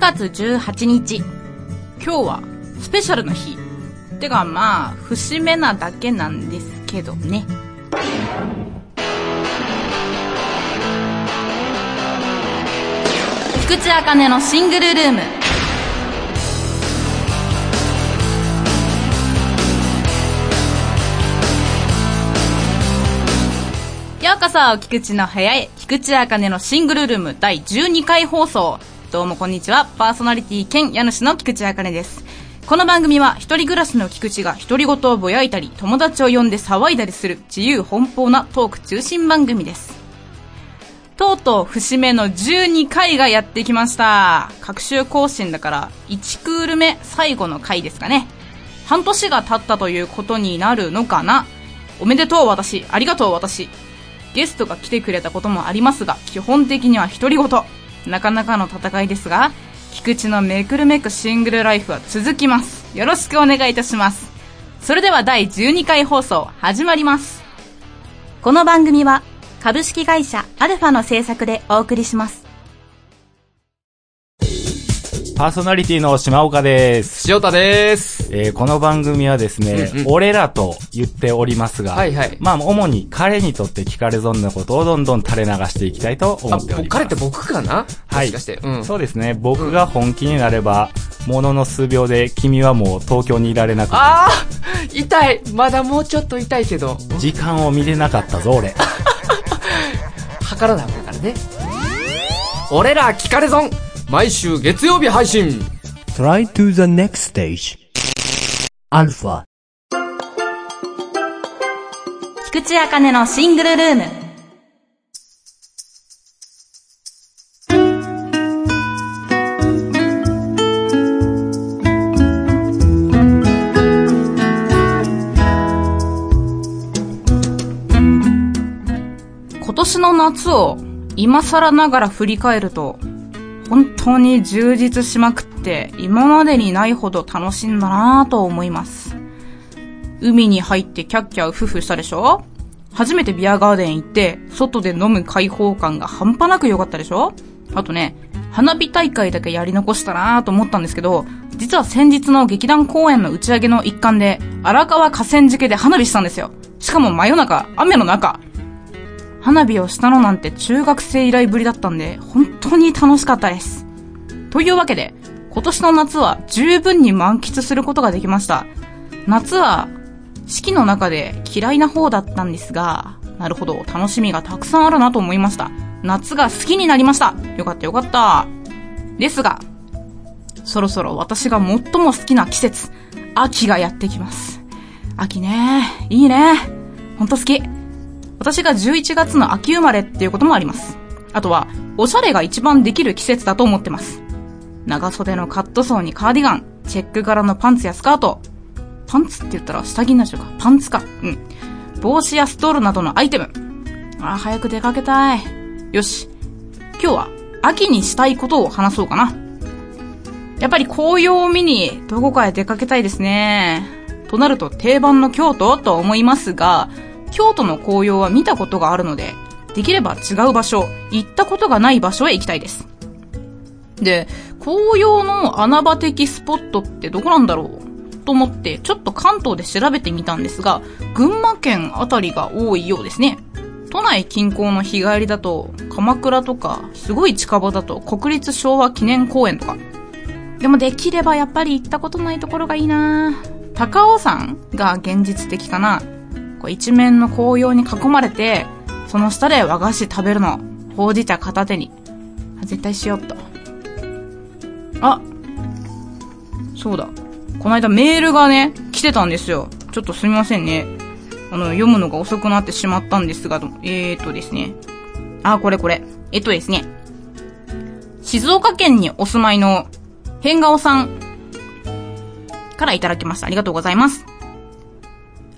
月18日。今日はスペシャルの日。てかまあ、節目なだけなんですけどね。菊池茜のシングルルーム。ようこそ、菊池の部屋へ、菊池茜のシングルルーム第12回放送。どうもこんにちは、パーソナリティ兼家主の菊池茜です。この番組は一人暮らしの菊池が独り言をぼやいたり、友達を呼んで騒いだりする自由奔放なトーク中心番組です。とうとう節目の12回がやってきました。各週更新だから1クール目最後の回ですかね。半年が経ったということになるのかなおめでとう私、ありがとう私。ゲストが来てくれたこともありますが、基本的には独り言。なかなかの戦いですが、菊池のめくるめくシングルライフは続きます。よろしくお願いいたします。それでは第12回放送始まります。この番組は株式会社アルファの制作でお送りします。パーソナリティの島岡です。塩田です。えーこの番組はですね、うんうん俺らと言っておりますが、はいはいまあ、主に彼にとって聞かれ損なことをどんどん垂れ流していきたいと思あ、っております。彼って僕かな？はいもしかして。うん。そうですね。僕が本気になれば、ものの数秒で君はもう東京にいられなくあー痛いまだもうちょっと痛いけど、時間を見れなかったぞ、俺。測らなあかんからね。俺ら聞かれ損毎週月曜日配信 Try to the next stage. 菊池茜のシングルルーム。今年の夏を今更ながら振り返ると、本当に充実しまくって今までにないほど楽しんだなぁと思います。海に入ってキャッキャウフフしたでしょ？初めてビアガーデン行って、外で飲む開放感が半端なく良かったでしょ？あとね、花火大会だけやり残したなぁと思ったんですけど、実は先日の劇団公演の打ち上げの一環で、荒川河川敷で花火したんですよ。しかも真夜中、雨の中。花火をしたのなんて中学生以来ぶりだったんで、本当に楽しかったです。というわけで、今年の夏は十分に満喫することができました。夏は、四季の中で嫌いな方だったんですが、なるほど、楽しみがたくさんあるなと思いました。夏が好きになりました。よかったよかった。ですが、そろそろ私が最も好きな季節、秋がやってきます。秋ね、いいね。ほんと好き。私が11月の秋生まれっていうこともあります。あとは、おしゃれが一番できる季節だと思ってます。長袖のカットソーにカーディガン、チェック柄のパンツやスカート。パンツって言ったら下着になっちゃうか。パンツか。うん。帽子やストールなどのアイテム。あー、早く出かけたい。よし。今日は、秋にしたいことを話そうかな。やっぱり紅葉を見にどこかへ出かけたいですね。となると定番の京都？と思いますが、京都の紅葉は見たことがあるので、できれば違う場所、行ったことがない場所へ行きたいです。で、紅葉の穴場的スポットってどこなんだろうと思って、ちょっと関東で調べてみたんですが、群馬県あたりが多いようですね。都内近郊の日帰りだと、鎌倉とか、すごい近場だと国立昭和記念公園とか。でもできればやっぱり行ったことないところがいいな高尾山が現実的かな。こう一面の紅葉に囲まれて、その下で和菓子食べるの。ほうじ茶片手に。絶対しよっと。あそうだ。この間メールがね、来てたんですよ。ちょっとすみませんね。あの、読むのが遅くなってしまったんですが、えーとですね。あ、これこれ。えっとですね。静岡県にお住まいの変顔さんからいただきました。ありがとうございます。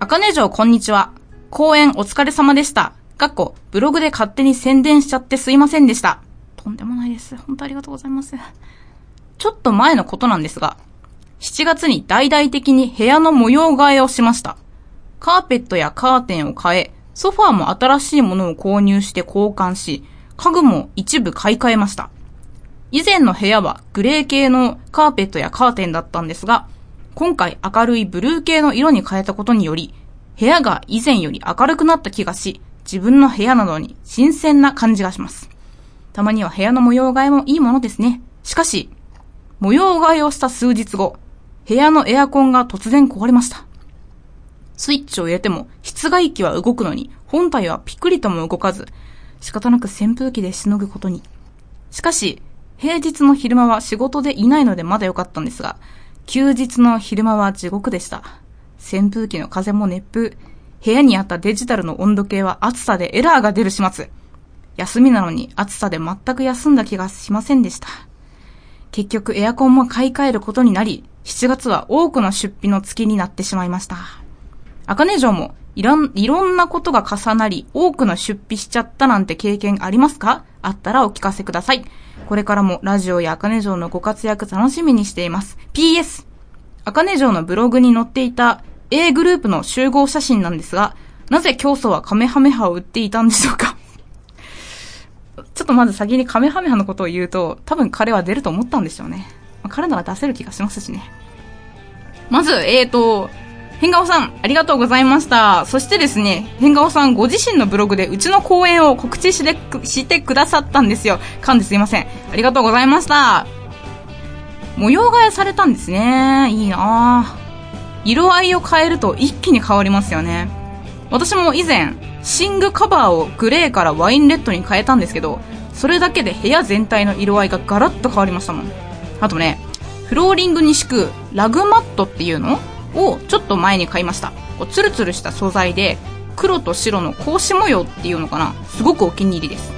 あかね城こんにちは。公演お疲れ様でした。かっこ、ブログで勝手に宣伝しちゃってすいませんでした。とんでもないです。本当ありがとうございます。ちょっと前のことなんですが、7月に大々的に部屋の模様替えをしました。カーペットやカーテンを変え、ソファーも新しいものを購入して交換し、家具も一部買い替えました。以前の部屋はグレー系のカーペットやカーテンだったんですが、今回明るいブルー系の色に変えたことにより、部屋が以前より明るくなった気がし、自分の部屋なのに新鮮な感じがします。たまには部屋の模様替えもいいものですね。しかし、模様替えをした数日後、部屋のエアコンが突然壊れました。スイッチを入れても室外機は動くのに本体はピクリとも動かず、仕方なく扇風機でしのぐことに。しかし、平日の昼間は仕事でいないのでまだ良かったんですが、休日の昼間は地獄でした。扇風機の風も熱風、部屋にあったデジタルの温度計は暑さでエラーが出る始末。休みなのに暑さで全く休んだ気がしませんでした。結局エアコンも買い替えることになり、7月は多くの出費の月になってしまいました。赤根城もいろん、いろんなことが重なり、多くの出費しちゃったなんて経験ありますか？あったらお聞かせください。これからもラジオや赤根城のご活躍楽しみにしています。PS! 赤根城のブログに載っていた A グループの集合写真なんですが、なぜ教祖はカメハメハを売っていたんでしょうか？ちょっとまず先にカメハメハのことを言うと、多分彼は出ると思ったんでしょうね。まあ彼なら出せる気がしますしね。まず、えーと、変顔さん、ありがとうございました。そしてですね、変顔さんご自身のブログでうちの公演を告知してくしてくださったんですよ。噛んですいません。ありがとうございました。模様替えされたんですね。いいな。色合いを変えると一気に変わりますよね。私も以前、寝具カバーをグレーからワインレッドに変えたんですけど、それだけで部屋全体の色合いがガラッと変わりましたもん。あとね、フローリングに敷くラグマットっていうのをちょっと前に買いました。こうツルツルした素材で、黒と白の格子模様っていうのかな。すごくお気に入りです。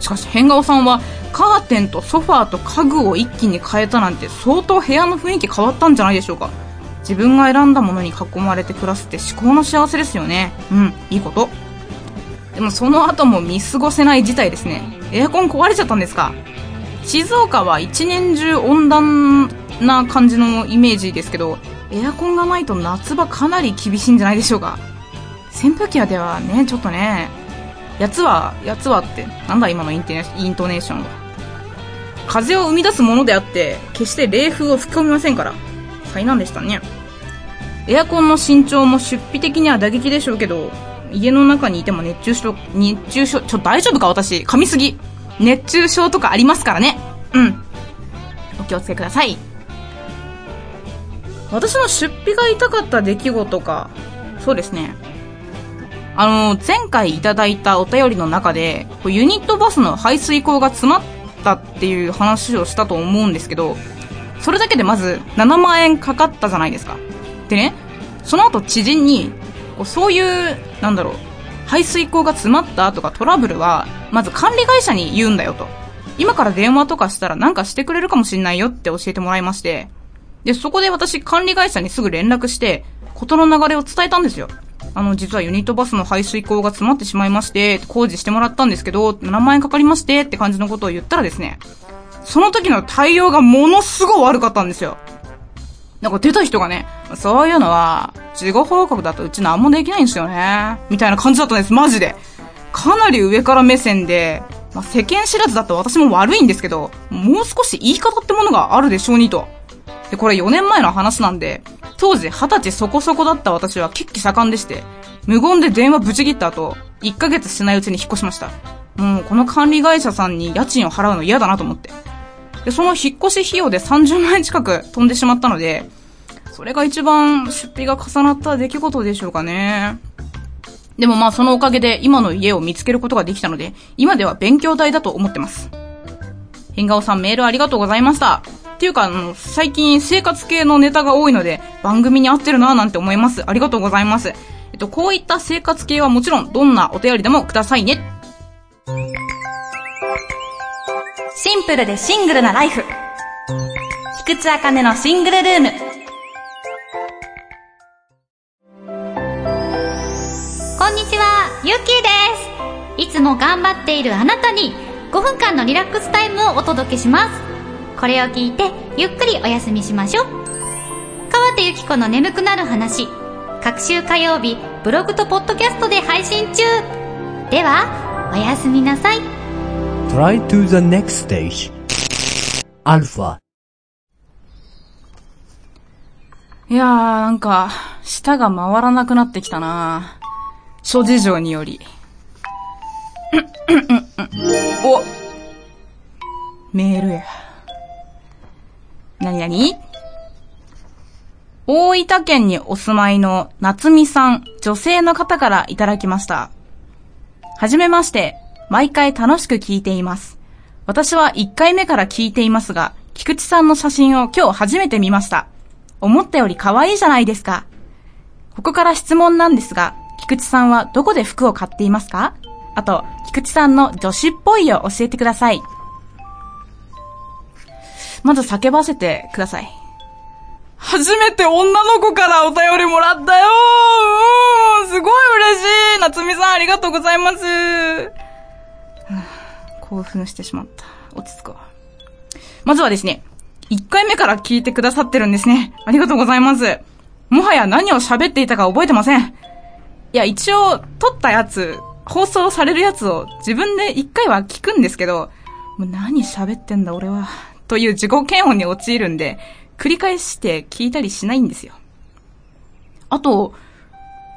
しかし変顔さんはカーテンとソファーと家具を一気に変えたなんて相当部屋の雰囲気変わったんじゃないでしょうか。自分が選んだものに囲まれて暮らすって至高の幸せですよね。うんいいこと。でもその後も見過ごせない事態ですね。エアコン壊れちゃったんですか。静岡は一年中温暖な感じのイメージですけどエアコンがないと夏場かなり厳しいんじゃないでしょうか。扇風機はではねちょっとねやつはやつはってなんだ今のインテイントネーションは。風を生み出すものであって決して冷風を吹き込みませんから。災難でしたね。エアコンの身長も出費的には打撃でしょうけど家の中にいても熱中症熱中症ちょ大丈夫か私。噛みすぎ。熱中症とかありますからね。うん。お気をつけください。私の出費が痛かった出来事か。そうですね。あの前回いただいたお便りの中でユニットバスの排水口が詰まったっていう話をしたと思うんですけどそれだけでまず7万円かかったじゃないですか。でねその後知人にそういうなんだろう排水口が詰まったとかトラブルはまず管理会社に言うんだよと。今から電話とかしたらなんかしてくれるかもしれないよって教えてもらいましてでそこで私管理会社にすぐ連絡して事の流れを伝えたんですよあの、実はユニットバスの排水口が詰まってしまいまして、工事してもらったんですけど、7万円かかりましてって感じのことを言ったらですね、その時の対応がものすごい悪かったんですよ。なんか出た人がね、そういうのは、事後報告だとうち何もできないんですよね。みたいな感じだったんです、マジで。かなり上から目線で、まあ、世間知らずだと私も悪いんですけど、もう少し言い方ってものがあるでしょうにと。で、これ4年前の話なんで、当時20歳そこそこだった私は血気盛んでして、無言で電話ぶち切った後、1ヶ月しないうちに引っ越しました。もうこの管理会社さんに家賃を払うの嫌だなと思って。で、その引っ越し費用で30万円近く飛んでしまったので、それが一番出費が重なった出来事でしょうかね。でもまあそのおかげで今の家を見つけることができたので、今では勉強代だと思ってます。変顔さんメールありがとうございました。っていうか、あの、最近生活系のネタが多いので、番組に合ってるなぁなんて思います。ありがとうございます。えっと、こういった生活系はもちろん、どんなお便りでもくださいね。シンプルでシングルなライフ。菊池茜のシングルルーム。こんにちは、ゆきです。いつも頑張っているあなたに5分間のリラックスタイムをお届けします。これを聞いてゆっくりお休みしましょう。川手ゆき子の眠くなる話。各週火曜日、ブログとポッドキャストで配信中。では、おやすみなさい。Try to the next stage. Alpha. いやー、なんか、舌が回らなくなってきたな諸事情により。おメールや。なになに大分県にお住まいの夏美さん、女性の方からいただきました。はじめまして、毎回楽しく聞いています。私は1回目から聞いていますが、菊池さんの写真を今日初めて見ました。思ったより可愛いじゃないですか。ここから質問なんですが、菊池さんはどこで服を買っていますか？あと、菊池さんの女子っぽいを教えてください。まず叫ばせてください。初めて女の子からお便りもらったようーすごい嬉しい夏美さんありがとうございます。はあ興奮してしまった。落ち着くわ。まずはですね、1回目から聞いてくださってるんですね。ありがとうございます。もはや何を喋っていたか覚えてません。いや、一応、撮ったやつ、放送されるやつを自分で1回は聞くんですけど、もう何喋ってんだ俺は、という自己嫌悪に陥るんで、繰り返して聞いたりしないんですよ。あと、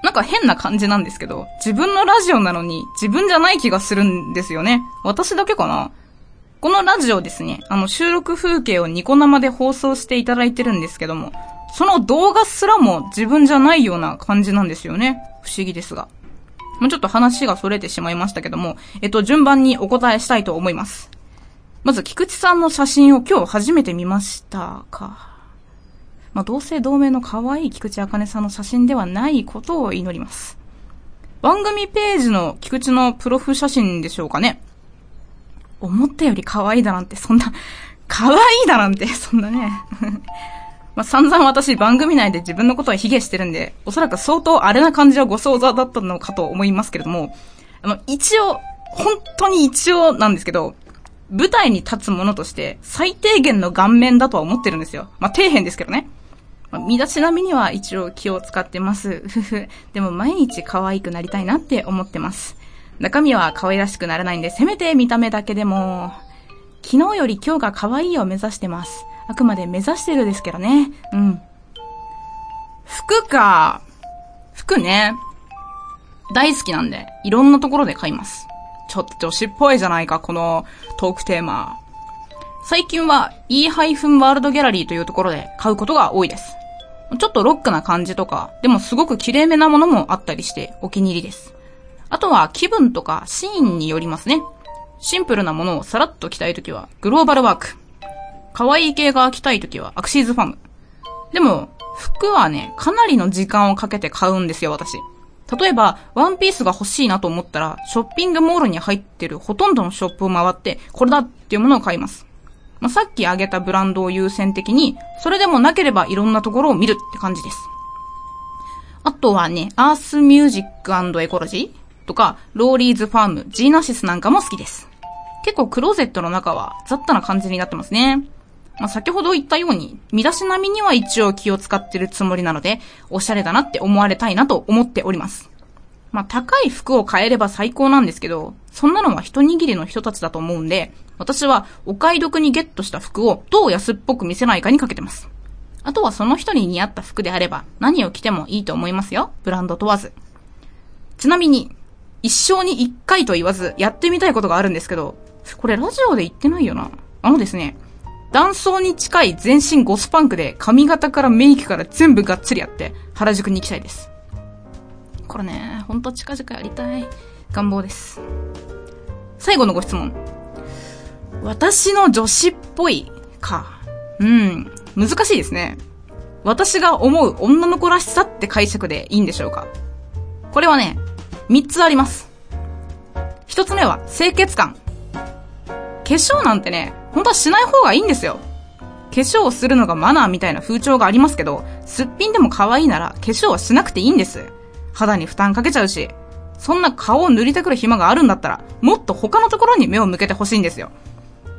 なんか変な感じなんですけど、自分のラジオなのに自分じゃない気がするんですよね。私だけかなこのラジオですね、あの収録風景をニコ生で放送していただいてるんですけども、その動画すらも自分じゃないような感じなんですよね。不思議ですが。もうちょっと話が逸れてしまいましたけども、えっと、順番にお答えしたいと思います。まず、菊池さんの写真を今日初めて見ましたか。まあ、同姓同名の可愛い菊池茜さんの写真ではないことを祈ります。番組ページの菊池のプロフ写真でしょうかね。思ったより可愛いだなんて、そんな、可愛いだなんて、そんなね。まあ、散々私番組内で自分のことは卑下してるんで、おそらく相当あれな感じはご想像だったのかと思いますけれども、あの、一応、本当に一応なんですけど、舞台に立つものとして最低限の顔面だとは思ってるんですよ。まあ、底辺ですけどね。まあ、身だしなみには一応気を使ってます。ふふ。でも毎日可愛くなりたいなって思ってます。中身は可愛らしくならないんで、せめて見た目だけでも、昨日より今日が可愛いを目指してます。あくまで目指してるですけどね。うん。服か。服ね。大好きなんで、いろんなところで買います。ちょっと女子っぽいじゃないか、このトークテーマ。最近は e ワールドギャラリーというところで買うことが多いです。ちょっとロックな感じとか、でもすごく綺麗めなものもあったりしてお気に入りです。あとは気分とかシーンによりますね。シンプルなものをさらっと着たいときはグローバルワーク。可愛い系が着たいときはアクシーズファム。でも、服はね、かなりの時間をかけて買うんですよ、私。例えば、ワンピースが欲しいなと思ったら、ショッピングモールに入ってるほとんどのショップを回って、これだっていうものを買います。まあ、さっき挙げたブランドを優先的に、それでもなければいろんなところを見るって感じです。あとはね、アースミュージックエコロジーとか、ローリーズファーム、ジーナシスなんかも好きです。結構クローゼットの中は雑多な感じになってますね。まあ、先ほど言ったように、身だしなみには一応気を使ってるつもりなので、おしゃれだなって思われたいなと思っております。まあ、高い服を買えれば最高なんですけど、そんなのは一握りの人たちだと思うんで、私はお買い得にゲットした服をどう安っぽく見せないかにかけてます。あとはその人に似合った服であれば、何を着てもいいと思いますよ。ブランド問わず。ちなみに、一生に一回と言わず、やってみたいことがあるんですけど、これラジオで言ってないよな。あのですね、男装に近い全身ゴスパンクで髪型からメイクから全部がっつりやって原宿に行きたいです。これね、ほんと近々やりたい願望です。最後のご質問。私の女子っぽいか。うん、難しいですね。私が思う女の子らしさって解釈でいいんでしょうかこれはね、三つあります。一つ目は清潔感。化粧なんてね、本当はしない方がいいんですよ。化粧をするのがマナーみたいな風潮がありますけど、すっぴんでも可愛いなら化粧はしなくていいんです。肌に負担かけちゃうし、そんな顔を塗りたくる暇があるんだったら、もっと他のところに目を向けてほしいんですよ。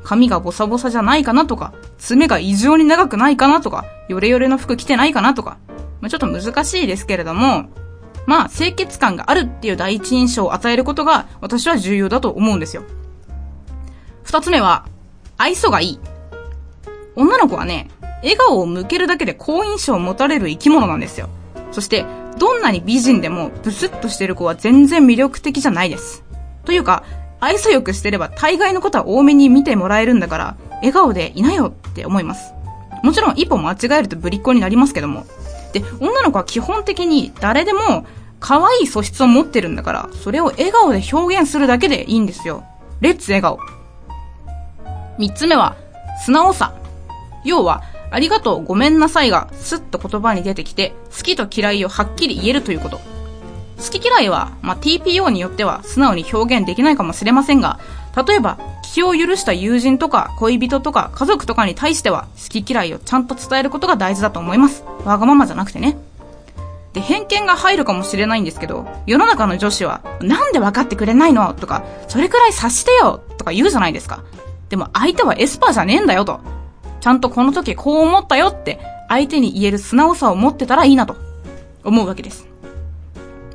髪がボサボサじゃないかなとか、爪が異常に長くないかなとか、ヨレヨレの服着てないかなとか、まあ、ちょっと難しいですけれども、まあ、清潔感があるっていう第一印象を与えることが、私は重要だと思うんですよ。二つ目は、愛想がいい。女の子はね、笑顔を向けるだけで好印象を持たれる生き物なんですよ。そして、どんなに美人でもブスッとしてる子は全然魅力的じゃないです。というか、愛想よくしてれば大概のことは多めに見てもらえるんだから、笑顔でいなよって思います。もちろん一歩間違えるとぶりっ子になりますけども。で、女の子は基本的に誰でも可愛い素質を持ってるんだから、それを笑顔で表現するだけでいいんですよ。レッツ笑顔。三つ目は、素直さ。要は、ありがとう、ごめんなさいが、スッと言葉に出てきて、好きと嫌いをはっきり言えるということ。好き嫌いは、まあ、TPO によっては素直に表現できないかもしれませんが、例えば、気を許した友人とか恋人とか家族とかに対しては好き嫌いをちゃんと伝えることが大事だと思います。わがままじゃなくてね。で、偏見が入るかもしれないんですけど、世の中の女子は、なんで分かってくれないの？とか、それくらい察してよとか言うじゃないですか。でも相手はエスパーじゃねえんだよと。ちゃんとこの時こう思ったよって相手に言える素直さを持ってたらいいなと思うわけです。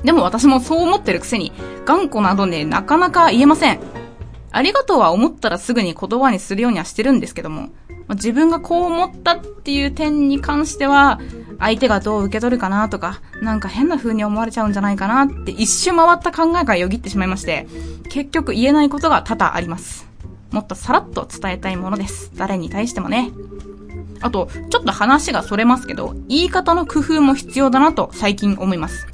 でも私もそう思ってるくせに頑固などね、なかなか言えません。ありがとうは思ったらすぐに言葉にするようにはしてるんですけども、自分がこう思ったっていう点に関しては、相手がどう受け取るかなとか、なんか変な風に思われちゃうんじゃないかなって一周回った考えがよぎってしまいまして、結局言えないことが多々あります。もっとさらっと伝えたいものです。誰に対してもね。あと、ちょっと話がそれますけど、言い方の工夫も必要だなと最近思います。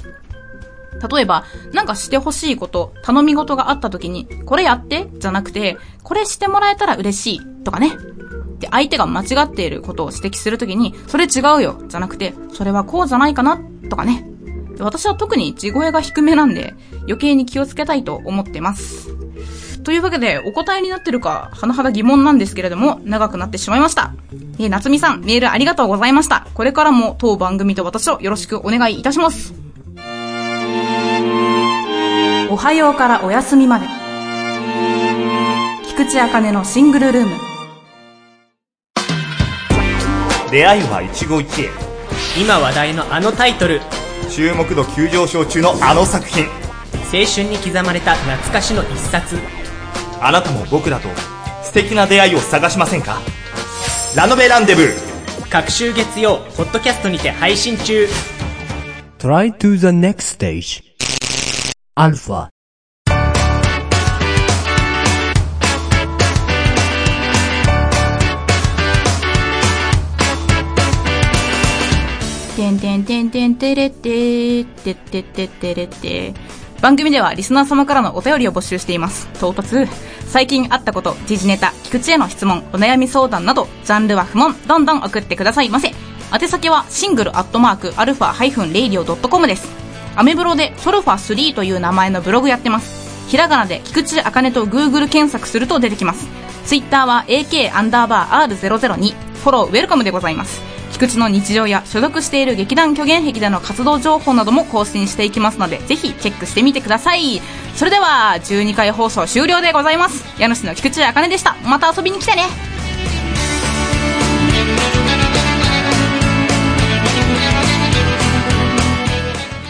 例えば、なんかしてほしいこと、頼み事があった時に、これやってじゃなくて、これしてもらえたら嬉しいとかね。で、相手が間違っていることを指摘するときに、それ違うよじゃなくて、それはこうじゃないかなとかね。私は特に地声が低めなんで、余計に気をつけたいと思ってます。というわけで、お答えになってるか、甚だ疑問なんですけれども、長くなってしまいました。えー、夏美さん、メールありがとうございました。これからも当番組と私をよろしくお願いいたします。おはようからお休みまで。菊池茜のシングルルーム。出会いは一期一会今話題のあのタイトル注目度急上昇中のあの作品青春に刻まれた懐かしの一冊あなたも僕らと素敵な出会いを探しませんか？ラノベランデブー各週月曜ポッドキャストにて配信中 Try to the next stage. Alpha. てんてんてんてんてれってー、てってってってれって。番組ではリスナー様からのお便りを募集しています。唐突。最近あったこと、時事ネタ、菊池への質問、お悩み相談など、ジャンルは不問、どんどん送ってくださいませ。宛先は single アットマークアルファハイフンレイディオドットコムです。アメブロでソルファ3という名前のブログやってます。ひらがなで菊池茜と Google 検索すると出てきます。ツイッターは AK アンダーバー R002、フォローウェルカムでございます。菊池の日常や所属している劇団虚言壁での活動情報なども更新していきますので、ぜひチェックしてみてください。それでは、12回放送終了でございます。家主の菊池茜でした。また遊びに来てね。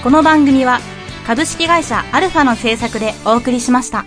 この番組は株式会社アルファの制作でお送りしました。